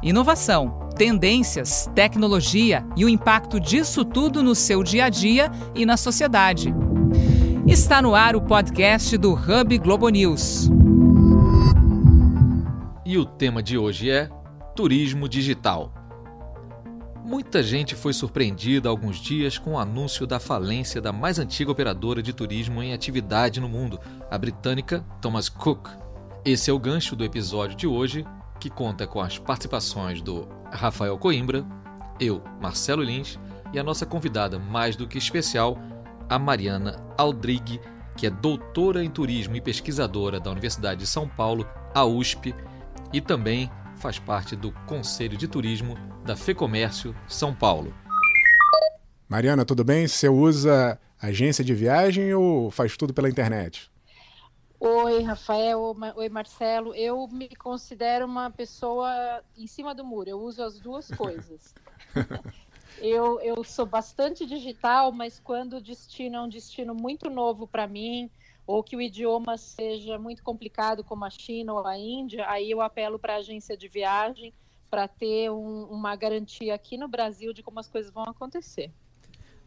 Inovação, tendências, tecnologia e o impacto disso tudo no seu dia a dia e na sociedade. Está no ar o podcast do Hub Globo News. E o tema de hoje é Turismo Digital. Muita gente foi surpreendida há alguns dias com o anúncio da falência da mais antiga operadora de turismo em atividade no mundo, a britânica Thomas Cook. Esse é o gancho do episódio de hoje, que conta com as participações do Rafael Coimbra, eu, Marcelo Lins, e a nossa convidada mais do que especial, a Mariana Aldrigue, que é doutora em turismo e pesquisadora da Universidade de São Paulo, a USP, e também faz parte do Conselho de Turismo da FEComércio São Paulo. Mariana, tudo bem? Você usa agência de viagem ou faz tudo pela internet? Oi, Rafael. Oi, Marcelo. Eu me considero uma pessoa em cima do muro. Eu uso as duas coisas. eu, eu sou bastante digital, mas quando o destino é um destino muito novo para mim, ou que o idioma seja muito complicado, como a China ou a Índia, aí eu apelo para a agência de viagem para ter um, uma garantia aqui no Brasil de como as coisas vão acontecer.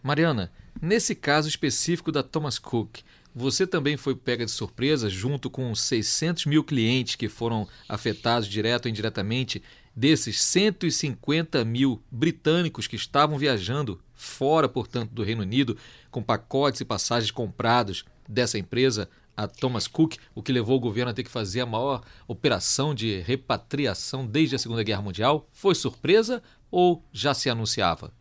Mariana, nesse caso específico da Thomas Cook, você também foi pega de surpresa junto com 600 mil clientes que foram afetados direto ou indiretamente, desses 150 mil britânicos que estavam viajando fora, portanto, do Reino Unido, com pacotes e passagens comprados dessa empresa, a Thomas Cook, o que levou o governo a ter que fazer a maior operação de repatriação desde a Segunda Guerra Mundial? Foi surpresa ou já se anunciava?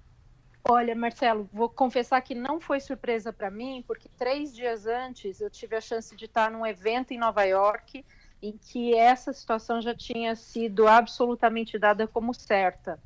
Olha, Marcelo, vou confessar que não foi surpresa para mim, porque três dias antes eu tive a chance de estar num evento em Nova York em que essa situação já tinha sido absolutamente dada como certa.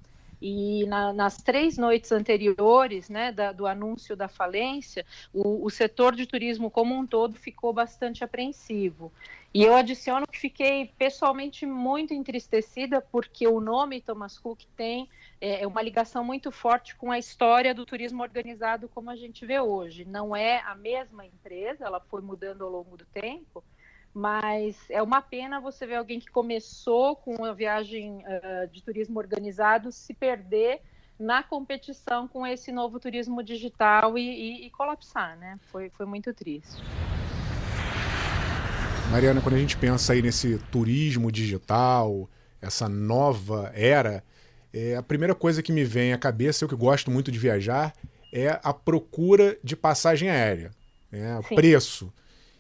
E na, nas três noites anteriores, né, da, do anúncio da falência, o, o, setor de turismo como um todo ficou bastante apreensivo. E eu adiciono que fiquei pessoalmente muito entristecida porque o nome Thomas Cook tem é, é uma ligação muito forte com a história do turismo organizado como a gente vê hoje. Não é a mesma empresa, ela foi mudando ao longo do tempo, mas é uma pena você ver alguém que começou com a viagem uh, de turismo organizado se perder na competição com esse novo turismo digital e, e, e colapsar, né? Foi, foi muito triste. Mariana, quando a gente pensa aí nesse turismo digital, essa nova era, é, a primeira coisa que me vem à cabeça, eu que gosto muito de viajar, é a procura de passagem aérea, né? preço.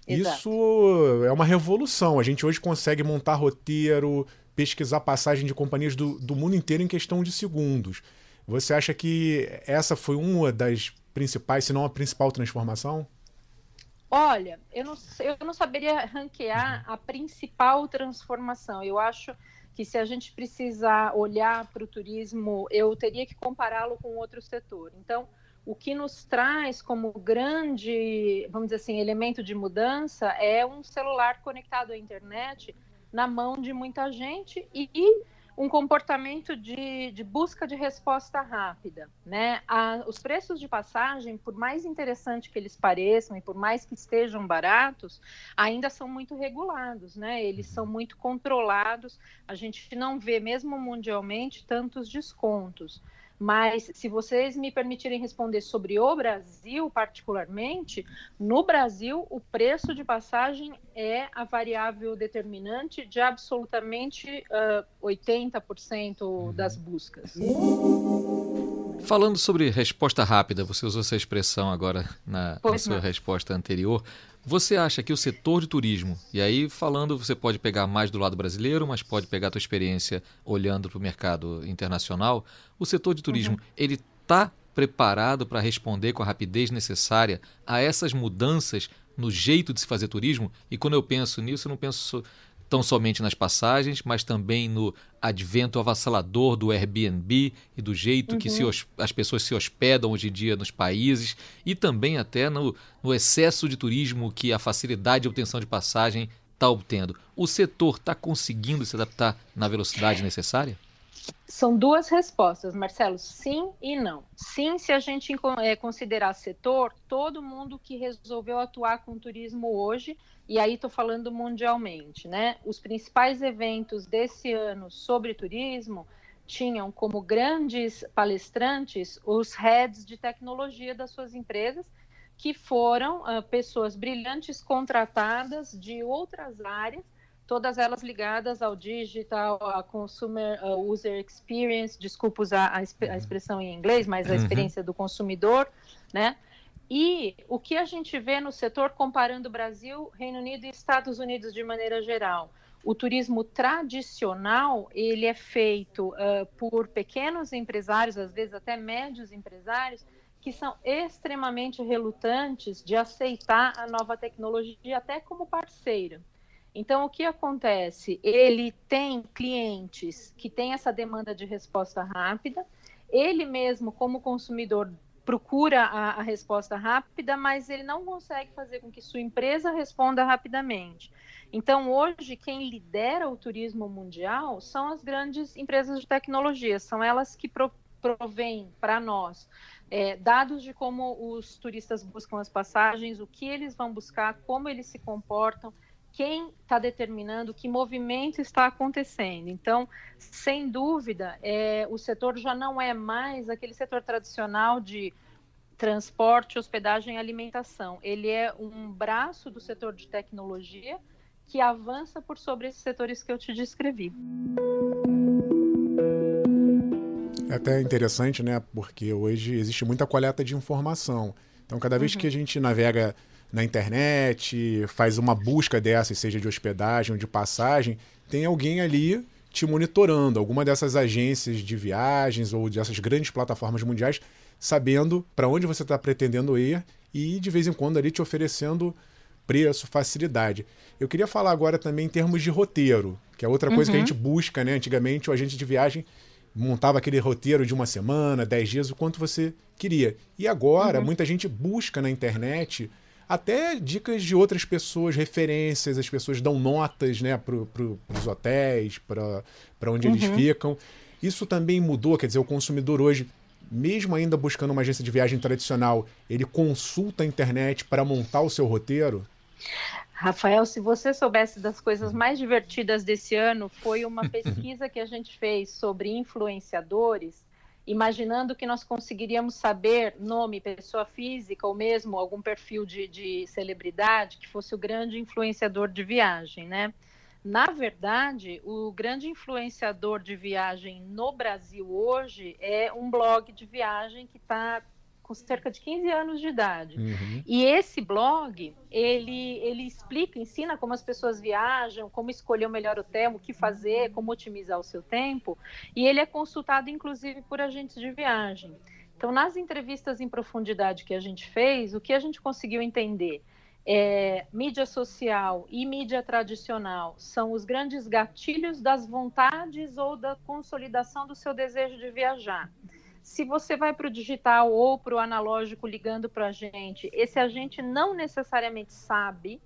Exato. Isso é uma revolução. A gente hoje consegue montar roteiro, pesquisar passagem de companhias do, do mundo inteiro em questão de segundos. Você acha que essa foi uma das principais, se não a principal transformação? Olha, eu não, eu não saberia ranquear a principal transformação. Eu acho que se a gente precisar olhar para o turismo, eu teria que compará-lo com outro setor. Então, o que nos traz como grande, vamos dizer assim, elemento de mudança é um celular conectado à internet na mão de muita gente e, e um comportamento de, de, busca de resposta rápida. Né? A, os preços de passagem, por mais interessante que eles pareçam e por mais que estejam baratos, ainda são muito regulados, né? eles são muito controlados. A gente não vê, mesmo mundialmente, tantos descontos. Mas se vocês me permitirem responder sobre o Brasil, particularmente, no Brasil o preço de passagem é a variável determinante de absolutamente uh, 80% das buscas. Falando sobre resposta rápida, você usou essa expressão agora na, na sua resposta anterior. Você acha que o setor de turismo, e aí falando, você pode pegar mais do lado brasileiro, mas pode pegar a tua experiência olhando para o mercado internacional, o setor de turismo, uhum. ele está preparado para responder com a rapidez necessária a essas mudanças no jeito de se fazer turismo? E quando eu penso nisso, eu não penso tão somente nas passagens, mas também no advento avassalador do Airbnb e do jeito uhum. que se, uhum. as pessoas se hospedam hoje em dia nos países e também até no, no excesso de turismo que a facilidade de obtenção de passagem está obtendo. O setor está conseguindo se adaptar na velocidade necessária? São duas respostas, Marcelo. Sim e não. Sim, se a gente é, considerar setor, todo mundo que resolveu atuar com turismo hoje, e aí estou falando mundialmente, né? Os principais eventos desse ano sobre turismo tinham como grandes palestrantes os heads de tecnologia das suas empresas, que foram uh, pessoas brilhantes contratadas de outras áreas, todas elas ligadas ao digital, a consumer user experience, desculpa usar a, a, uhum. expressão em inglês, mas a uhum. experiência do consumidor, né? E o que a gente vê no setor comparando Brasil, Reino Unido e Estados Unidos de maneira geral, o turismo tradicional ele é feito uh, por pequenos empresários, às vezes até médios empresários, que são extremamente relutantes de aceitar a nova tecnologia até como parceiro. Então, o que acontece? Ele tem clientes que têm essa demanda de resposta rápida, ele mesmo, como consumidor, procura a, a, resposta rápida, mas ele não consegue fazer com que sua empresa responda rapidamente. Então, hoje, quem lidera o turismo mundial são as grandes empresas de tecnologia, são elas que pro, provêm para nós é, dados de como os turistas buscam as passagens, o que eles vão buscar, como eles se comportam, quem está determinando que movimento está acontecendo. Então, sem dúvida, é, o setor já não é mais aquele setor tradicional de transporte, hospedagem e alimentação. Ele é um braço do setor de tecnologia que avança por sobre esses setores que eu te descrevi. É até interessante, né? Porque hoje existe muita coleta de informação. Então, cada vez uhum. que a gente navega na internet, faz uma busca dessas, seja de hospedagem ou de passagem, tem alguém ali te monitorando, alguma dessas agências de viagens ou dessas grandes plataformas mundiais, sabendo para onde você está pretendendo ir e de vez em quando ali te oferecendo preço, facilidade. Eu queria falar agora também em termos de roteiro, que é outra coisa uhum. que a uhum. gente busca, né? Antigamente o agente de viagem montava aquele roteiro de uma semana, dez dias, o quanto você queria. E agora, uhum. muita gente busca na internet até dicas de outras pessoas, referências, as pessoas dão notas né, para pro, os hotéis, para onde uhum. eles ficam. Isso também mudou, quer dizer, o consumidor hoje, mesmo ainda buscando uma agência de viagem tradicional, ele consulta a internet para montar o seu roteiro? Rafael, se você soubesse das coisas mais divertidas desse ano, foi uma pesquisa que a gente fez sobre influenciadores, imaginando que nós conseguiríamos saber nome, pessoa física ou mesmo algum perfil de, de celebridade que fosse o grande influenciador de viagem, né? Na verdade, o grande influenciador de viagem no Brasil hoje é um blog de viagem que está com cerca de 15 anos de idade. Uhum. E esse blog, ele, ele explica, ensina como as pessoas viajam, como escolher o melhor hotel, o que fazer, como otimizar o seu tempo. E ele é consultado, inclusive, por agentes de viagem. Então, nas entrevistas em profundidade que a gente fez, o que a gente conseguiu entender? É, mídia social e mídia tradicional são os grandes gatilhos das vontades ou da consolidação do seu desejo de viajar se você vai para o digital ou para o analógico ligando para a gente, esse agente não necessariamente sabe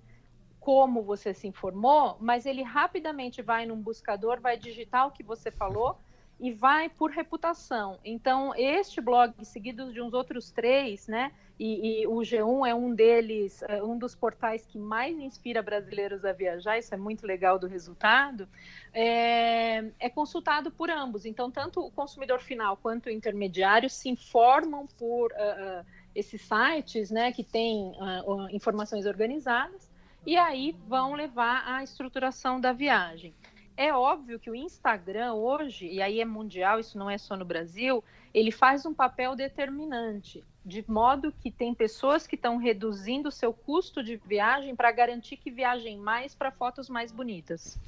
como você se informou, mas ele rapidamente vai num buscador, vai digitar o que você falou e vai por reputação. Então, este blog, seguido de uns outros três, né? E, e, o G1 é um deles, é um dos portais que mais inspira brasileiros a viajar, isso é muito legal do resultado, é, é consultado por ambos. Então, tanto o consumidor final quanto o intermediário se informam por uh, uh, esses sites, né, que têm uh, informações organizadas, e aí vão levar à estruturação da viagem. É óbvio que o Instagram hoje, e aí é mundial, isso não é só no Brasil, ele faz um papel determinante, de modo que tem pessoas que estão reduzindo o seu custo de viagem para garantir que viajem mais para fotos mais bonitas.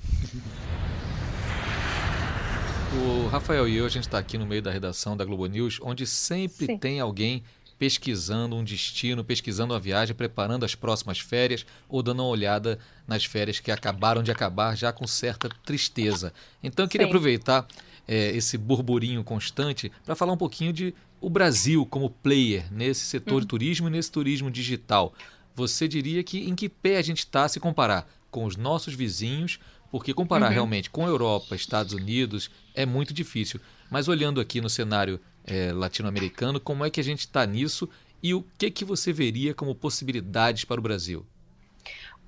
O Rafael e eu, a gente está aqui no meio da redação da Globo News, onde sempre Sim. tem alguém pesquisando um destino, pesquisando a viagem, preparando as próximas férias ou dando uma olhada nas férias que acabaram de acabar já com certa tristeza. Então eu queria Sim. aproveitar é, esse burburinho constante para falar um pouquinho de o Brasil como player nesse setor hum. de turismo e nesse turismo digital. Você diria que em que pé a gente está se comparar com os nossos vizinhos, porque comparar uhum. realmente com a Europa, Estados Unidos é muito difícil. Mas olhando aqui no cenário é, latino-americano, como é que a gente está nisso e o que, que você veria como possibilidades para o Brasil?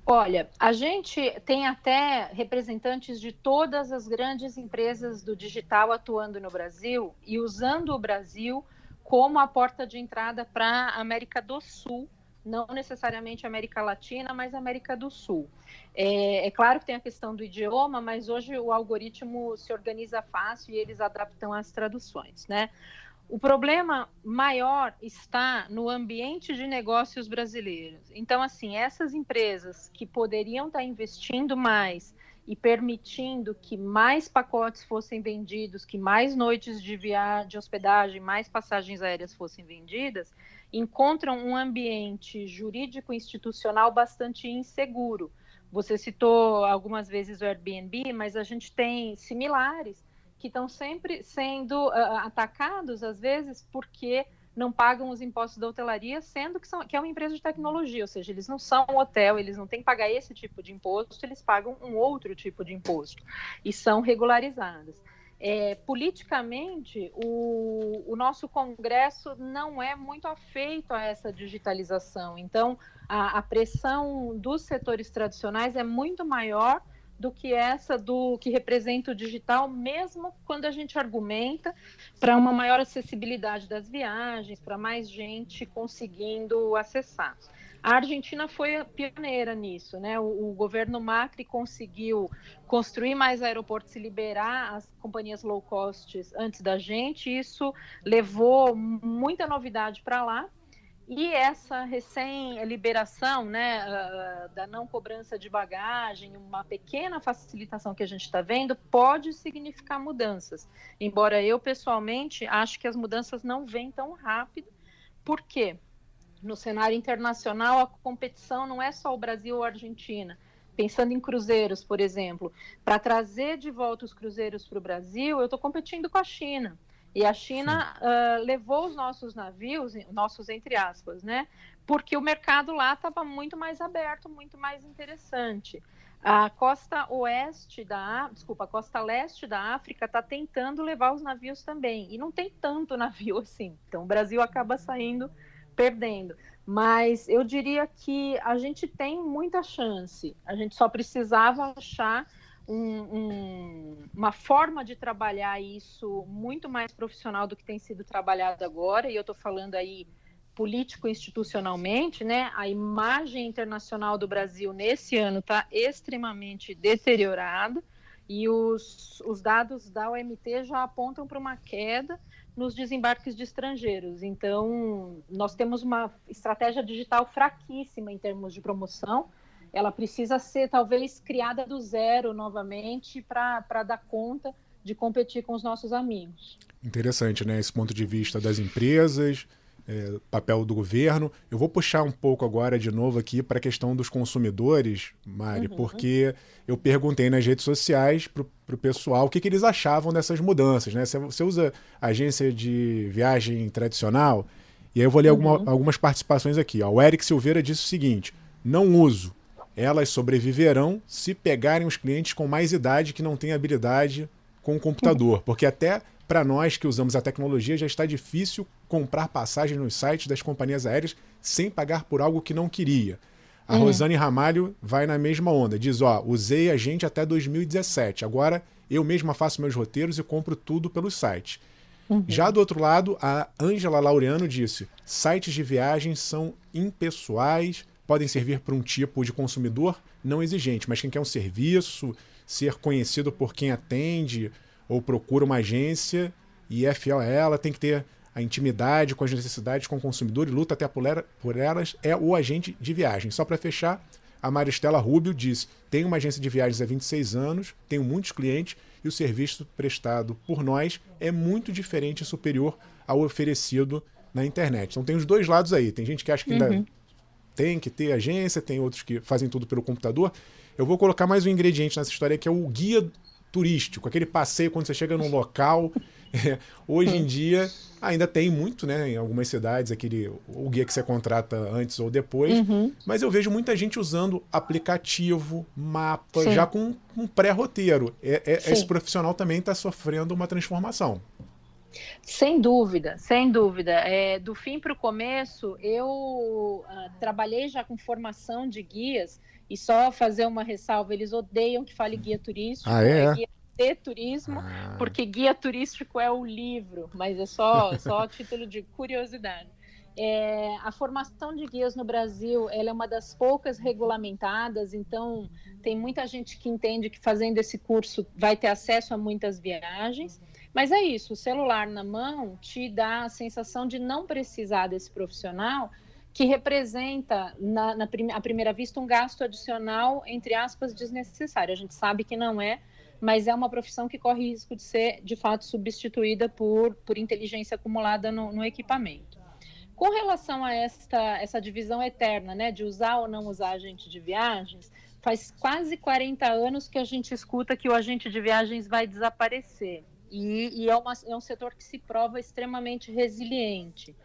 Olha, a gente tem até representantes de todas as grandes empresas do digital atuando no Brasil e usando o Brasil como a porta de entrada para a América do Sul, não necessariamente América Latina, mas América do Sul. É, é, claro que tem a questão do idioma, mas hoje o algoritmo se organiza fácil e eles adaptam as traduções, né? O problema maior está no ambiente de negócios brasileiros. Então, assim, essas empresas que poderiam estar investindo mais e permitindo que mais pacotes fossem vendidos, que mais noites de viagem, de hospedagem, mais passagens aéreas fossem vendidas, encontram um ambiente jurídico institucional bastante inseguro. Você citou algumas vezes o Airbnb, mas a gente tem similares que estão sempre sendo uh, atacados, às vezes, porque não pagam os impostos da hotelaria, sendo que, são, que é uma empresa de tecnologia, ou seja, eles não são um hotel, eles não têm que pagar esse tipo de imposto, eles pagam um outro tipo de imposto e são regularizadas. É, politicamente, o, o, nosso Congresso não é muito afeito a essa digitalização. Então, a, a pressão dos setores tradicionais é muito maior do que essa do que representa o digital, mesmo quando a gente argumenta para uma maior acessibilidade das viagens, para mais gente conseguindo acessar. A Argentina foi pioneira nisso, né? O, o, governo Macri conseguiu construir mais aeroportos e liberar as companhias low cost antes da gente. Isso levou muita novidade para lá. E essa recém-liberação né, uh, da não cobrança de bagagem, uma pequena facilitação que a gente está vendo, pode significar mudanças. Embora eu, pessoalmente, acho que as mudanças não vêm tão rápido. Por quê? No cenário internacional, a competição não é só o Brasil ou a Argentina. Pensando em cruzeiros, por exemplo, para trazer de volta os cruzeiros para o Brasil, eu estou competindo com a China. E a China uh, levou os nossos navios, nossos entre aspas, né? Porque o mercado lá estava muito mais aberto, muito mais interessante. A costa oeste da, desculpa, a costa leste da África está tentando levar os navios também. E não tem tanto navio assim. Então o Brasil acaba saindo perdendo. Mas eu diria que a gente tem muita chance. A gente só precisava achar um, um, uma forma de trabalhar isso muito mais profissional do que tem sido trabalhado agora, e eu estou falando aí político-institucionalmente, né? A imagem internacional do Brasil nesse ano está extremamente deteriorada e os, os dados da OMT já apontam para uma queda nos desembarques de estrangeiros. Então, nós temos uma estratégia digital fraquíssima em termos de promoção ela precisa ser talvez criada do zero novamente para dar conta de competir com os nossos amigos. Interessante, né? Esse ponto de vista das empresas, é, papel do governo. Eu vou puxar um pouco agora de novo aqui para a questão dos consumidores, Mari, uhum. porque eu perguntei nas redes sociais para o pessoal o que, que, eles achavam dessas mudanças. Né? Você usa agência de viagem tradicional? E aí eu vou ler uhum. alguma, algumas participações aqui. Ó. O Eric Silveira disse o seguinte: não uso elas sobreviverão se pegarem os clientes com mais idade que não têm habilidade com o computador. Porque até para nós que usamos a tecnologia já está difícil comprar passagem nos sites das companhias aéreas sem pagar por algo que não queria. A uhum. Rosane Ramalho vai na mesma onda. Diz: Ó, usei a gente até 2017. Agora eu mesma faço meus roteiros e compro tudo pelo site. Uhum. Já do outro lado, a Ângela Laureano disse: sites de viagem são impessoais, podem servir para um tipo de consumidor não exigente, mas quem quer um serviço, ser conhecido por quem atende ou procura uma agência e é fiel a ela, tem que ter a intimidade com as necessidades com o consumidor e luta até por elas, é o agente de viagem. Só para fechar, a Maristela Rubio diz: tenho uma agência de viagens há 26 anos, tenho muitos clientes e o serviço prestado por nós é muito diferente e superior ao oferecido na internet. Então tem os dois lados aí. Tem gente que acha que ainda uhum tem que ter agência, tem outros que fazem tudo pelo computador. Eu vou colocar mais um ingrediente nessa história que é o guia turístico, aquele passeio quando você chega num local. É, hoje em dia ainda tem muito, né? Em algumas cidades, aquele o guia que você contrata antes ou depois. Uhum. Mas eu vejo muita gente usando aplicativo, mapa, Sim. já com um pré-roteiro. É, é, esse profissional também está sofrendo uma transformação. Sem dúvida, sem dúvida. É, do fim para o começo, eu uh, trabalhei já com formação de guias E só fazer uma ressalva, eles odeiam que fale guia turístico, ah, é? é guia de turismo, ah. porque guia turístico é o livro, mas é só, só título de curiosidade. É, a formação de guias no Brasil ela é uma das poucas regulamentadas, então tem muita gente que entende que fazendo esse curso vai ter acesso a muitas viagens. Mas é isso, o celular na mão te dá a sensação de não precisar desse profissional que representa, na, na à primeira vista, um gasto adicional, entre aspas, desnecessário. A gente sabe que não é, mas é uma profissão que corre risco de ser, de fato, substituída por, por inteligência acumulada no, no equipamento. Com relação a esta essa divisão eterna, né, de usar ou não usar agente de viagens, faz quase 40 anos que a gente escuta que o agente de viagens vai desaparecer. E, e é, uma, é um setor que se prova extremamente resiliente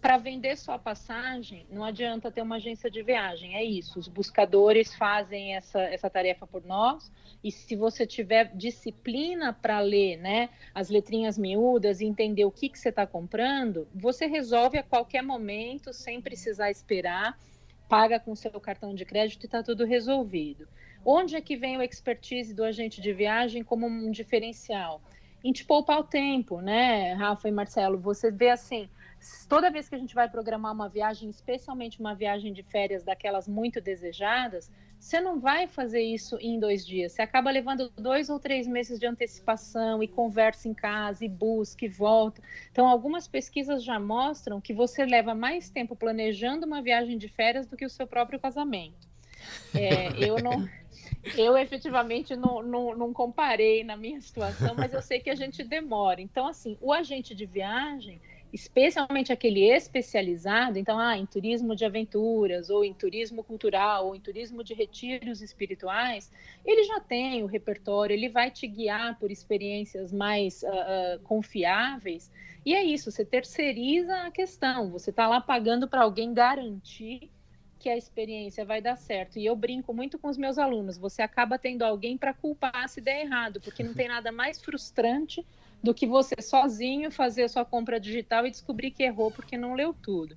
para vender sua passagem, não adianta ter uma agência de viagem, é isso. Os buscadores fazem essa, essa tarefa por nós, e se você tiver disciplina para ler né, as letrinhas miúdas e entender o que, que você está comprando, você resolve a qualquer momento, sem precisar esperar, paga com seu cartão de crédito e está tudo resolvido. Onde é que vem o expertise do agente de viagem como um diferencial? Em te poupar o tempo, né, Rafa e Marcelo? Você vê assim toda vez que a gente vai programar uma viagem, especialmente uma viagem de férias daquelas muito desejadas, você não vai fazer isso em dois dias. Você acaba levando dois ou três meses de antecipação e conversa em casa, e busca e volta. Então, algumas pesquisas já mostram que você leva mais tempo planejando uma viagem de férias do que o seu próprio casamento. É, eu não. Eu efetivamente não, não, não, comparei na minha situação, mas eu sei que a gente demora. Então, assim, o agente de viagem, especialmente aquele especializado, então, ah, em turismo de aventuras, ou em turismo cultural, ou em turismo de retiros espirituais, ele já tem o repertório, ele vai te guiar por experiências mais uh, uh, confiáveis. E é isso, você terceiriza a questão, você está lá pagando para alguém garantir que a experiência vai dar certo. E eu brinco muito com os meus alunos, você acaba tendo alguém para culpar se der errado, porque não tem nada mais frustrante do que você sozinho fazer a sua compra digital e descobrir que errou porque não leu tudo.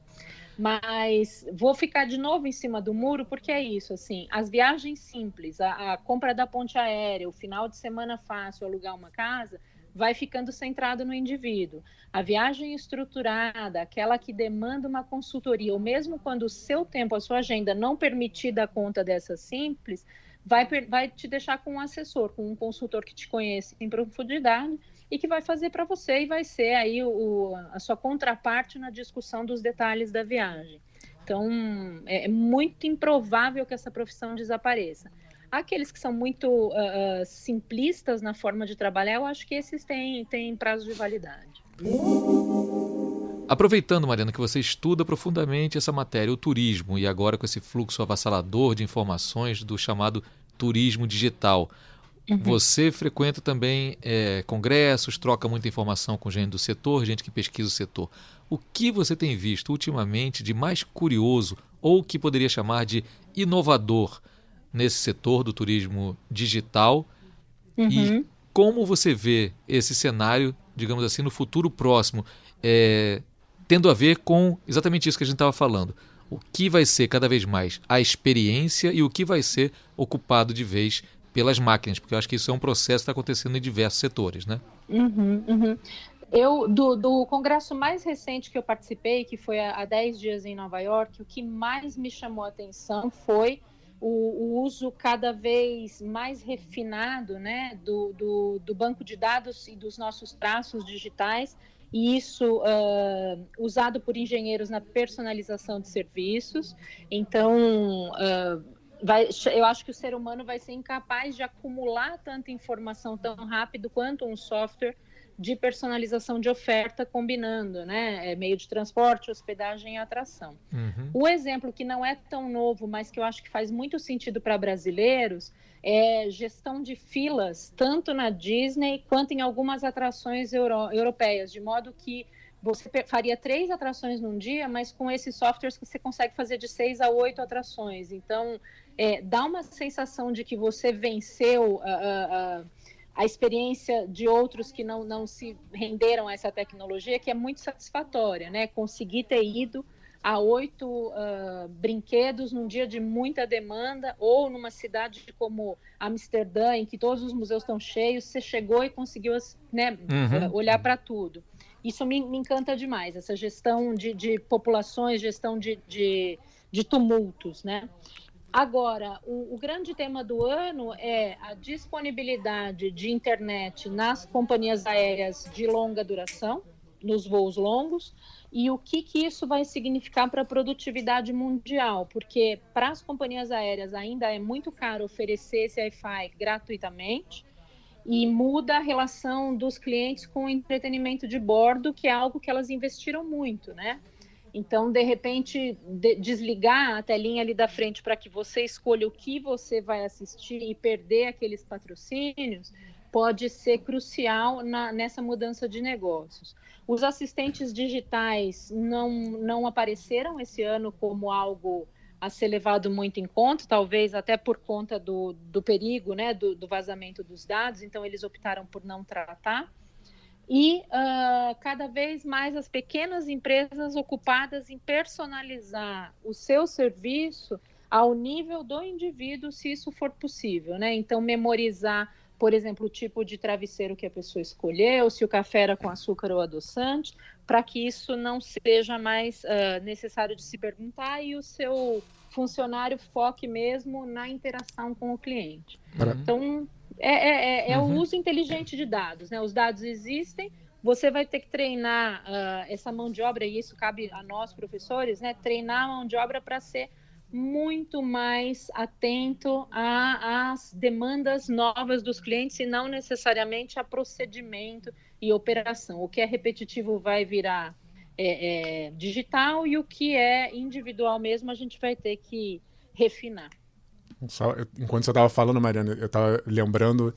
Mas vou ficar de novo em cima do muro porque é isso, assim, as viagens simples, a, a compra da ponte aérea, o final de semana fácil, alugar uma casa, vai ficando centrado no indivíduo. A viagem estruturada, aquela que demanda uma consultoria, ou mesmo quando o seu tempo, a sua agenda não permitir dar conta dessa simples, vai, vai te deixar com um assessor, com um consultor que te conhece em profundidade e que vai fazer para você e vai ser aí o, a sua contraparte na discussão dos detalhes da viagem. Então, é, é muito improvável que essa profissão desapareça. Aqueles que são muito uh, simplistas na forma de trabalhar, eu acho que esses têm, têm prazo de validade. Aproveitando, Mariana, que você estuda profundamente essa matéria, o turismo, e agora com esse fluxo avassalador de informações do chamado turismo digital, Uhum. Você frequenta também é, congressos, troca muita informação com gente do setor, gente que pesquisa o setor. O que você tem visto ultimamente de mais curioso ou que poderia chamar de inovador nesse setor do turismo digital? Uhum. E como você vê esse cenário, digamos assim, no futuro próximo, é, tendo a ver com exatamente isso que a gente estava falando? O que vai ser cada vez mais a experiência e o que vai ser ocupado de vez pelas máquinas, porque eu acho que isso é um processo que está acontecendo em diversos setores, né? Uhum, uhum. Eu, do, do, congresso mais recente que eu participei, que foi há 10 dias em Nova York, o que mais me chamou a atenção foi o, o uso cada vez mais refinado né, do, do, do, banco de dados e dos nossos traços digitais, e isso uh, usado por engenheiros na personalização de serviços. Então, uh, vai, eu acho que o ser humano vai ser incapaz de acumular tanta informação tão rápido quanto um software de personalização de oferta combinando, né? É meio de transporte, hospedagem e atração. Uhum. O exemplo que não é tão novo, mas que eu acho que faz muito sentido para brasileiros, é gestão de filas, tanto na Disney quanto em algumas atrações euro europeias, de modo que você faria três atrações num dia, mas com esses softwares você consegue fazer de seis a oito atrações. Então, é, dá uma sensação de que você venceu a, a, a, experiência de outros que não, não se renderam a essa tecnologia, que é muito satisfatória, né? Conseguir ter ido a oito uh, brinquedos num dia de muita demanda, ou numa cidade como Amsterdã, em que todos os museus estão cheios, você chegou e conseguiu né, uhum. uh, olhar para tudo. Isso me, me, encanta demais, essa gestão de, de populações, gestão de, de, de, tumultos, né? Agora, o, o grande tema do ano é a disponibilidade de internet nas companhias aéreas de longa duração, nos voos longos, e o que, que isso vai significar para a produtividade mundial, porque para as companhias aéreas ainda é muito caro oferecer esse Wi-Fi gratuitamente e muda a relação dos clientes com o entretenimento de bordo, que é algo que elas investiram muito, né? Então, de repente, de desligar a telinha ali da frente para que você escolha o que você vai assistir e perder aqueles patrocínios pode ser crucial na, nessa mudança de negócios. Os assistentes digitais não, não apareceram esse ano como algo a ser levado muito em conta, talvez até por conta do, do perigo, né, do, do vazamento dos dados, então eles optaram por não tratar. E uh, cada vez mais as pequenas empresas ocupadas em personalizar o seu serviço ao nível do indivíduo, se isso for possível, né? Então, memorizar por exemplo, o tipo de travesseiro que a pessoa escolheu, se o café era com açúcar ou adoçante, para que isso não seja mais uh, necessário de se perguntar e o seu funcionário foque mesmo na interação com o cliente. Uhum. Então, é, é, é, é uhum. o uso inteligente de dados. Né? Os dados existem, você vai ter que treinar uh, essa mão de obra, e isso cabe a nós, professores, né? treinar a mão de obra para ser muito mais atento às demandas novas dos clientes e não necessariamente a procedimento e operação. O que é repetitivo vai virar é, é, digital e o que é individual mesmo a gente vai ter que refinar. Só, enquanto você estava falando, Mariana, eu estava lembrando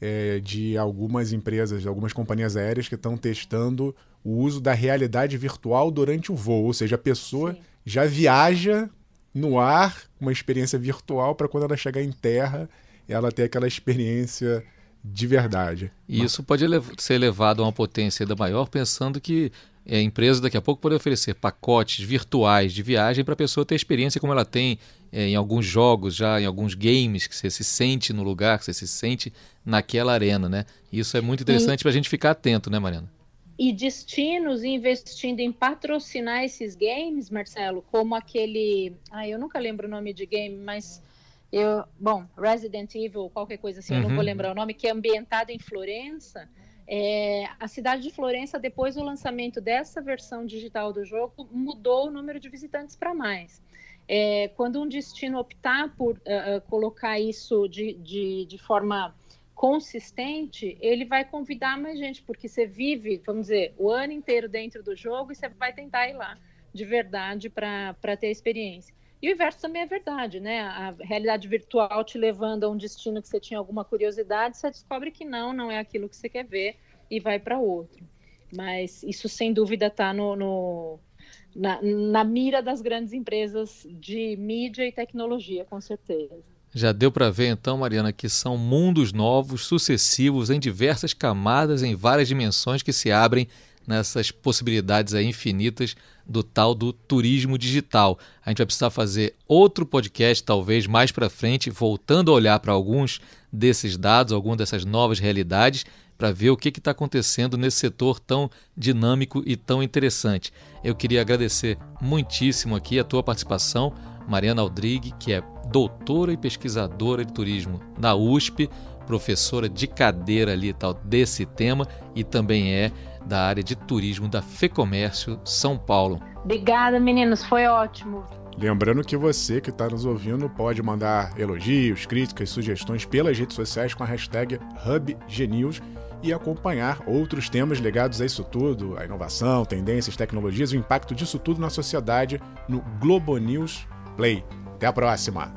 é, de algumas empresas, de algumas companhias aéreas que estão testando o uso da realidade virtual durante o voo, ou seja, a pessoa Sim. já viaja no ar, uma experiência virtual, para quando ela chegar em terra, ela ter aquela experiência de verdade. E isso pode ser levado a uma potência ainda maior, pensando que a empresa daqui a pouco pode oferecer pacotes virtuais de viagem para a pessoa ter experiência como ela tem é, em alguns jogos, já em alguns games, que você se sente no lugar, que você se sente naquela arena, né? Isso é muito interessante para a gente ficar atento, né, Mariana? e destinos investindo em patrocinar esses games, Marcelo, como aquele, ah, eu nunca lembro o nome de game, mas eu, bom, Resident Evil, qualquer coisa assim, uhum. eu não vou uhum. lembrar o nome, que é ambientado em Florença. É, a cidade de Florença, depois do lançamento dessa versão digital do jogo, mudou o número de visitantes para mais. É, quando um destino optar por uh, colocar isso de, de, de forma consistente, ele vai convidar mais gente, porque você vive, vamos dizer, o ano inteiro dentro do jogo e você vai tentar ir lá de verdade para ter a experiência. E o inverso também é verdade, né? A realidade virtual te levando a um destino que você tinha alguma curiosidade, você descobre que não, não é aquilo que você quer ver e vai para outro. Mas isso sem dúvida está no, no na, na mira das grandes empresas de mídia e tecnologia, com certeza. Já deu para ver então, Mariana, que são mundos novos, sucessivos, em diversas camadas, em várias dimensões que se abrem nessas possibilidades infinitas do tal do turismo digital. A gente vai precisar fazer outro podcast, talvez mais para frente, voltando a olhar para alguns desses dados, algumas dessas novas realidades, para ver o que está acontecendo nesse setor tão dinâmico e tão interessante. Eu queria agradecer muitíssimo aqui a tua participação, Mariana Aldrigue, que é doutora e pesquisadora de turismo na USP, professora de cadeira ali tal desse tema e também é da área de turismo da FEComércio São Paulo. Obrigada, meninos, foi ótimo. Lembrando que você que está nos ouvindo pode mandar elogios, críticas, sugestões pelas redes sociais com a hashtag HubGenews e acompanhar outros temas ligados a isso tudo, a inovação, tendências, tecnologias, o impacto disso tudo na sociedade no Globo News Play. Até a próxima!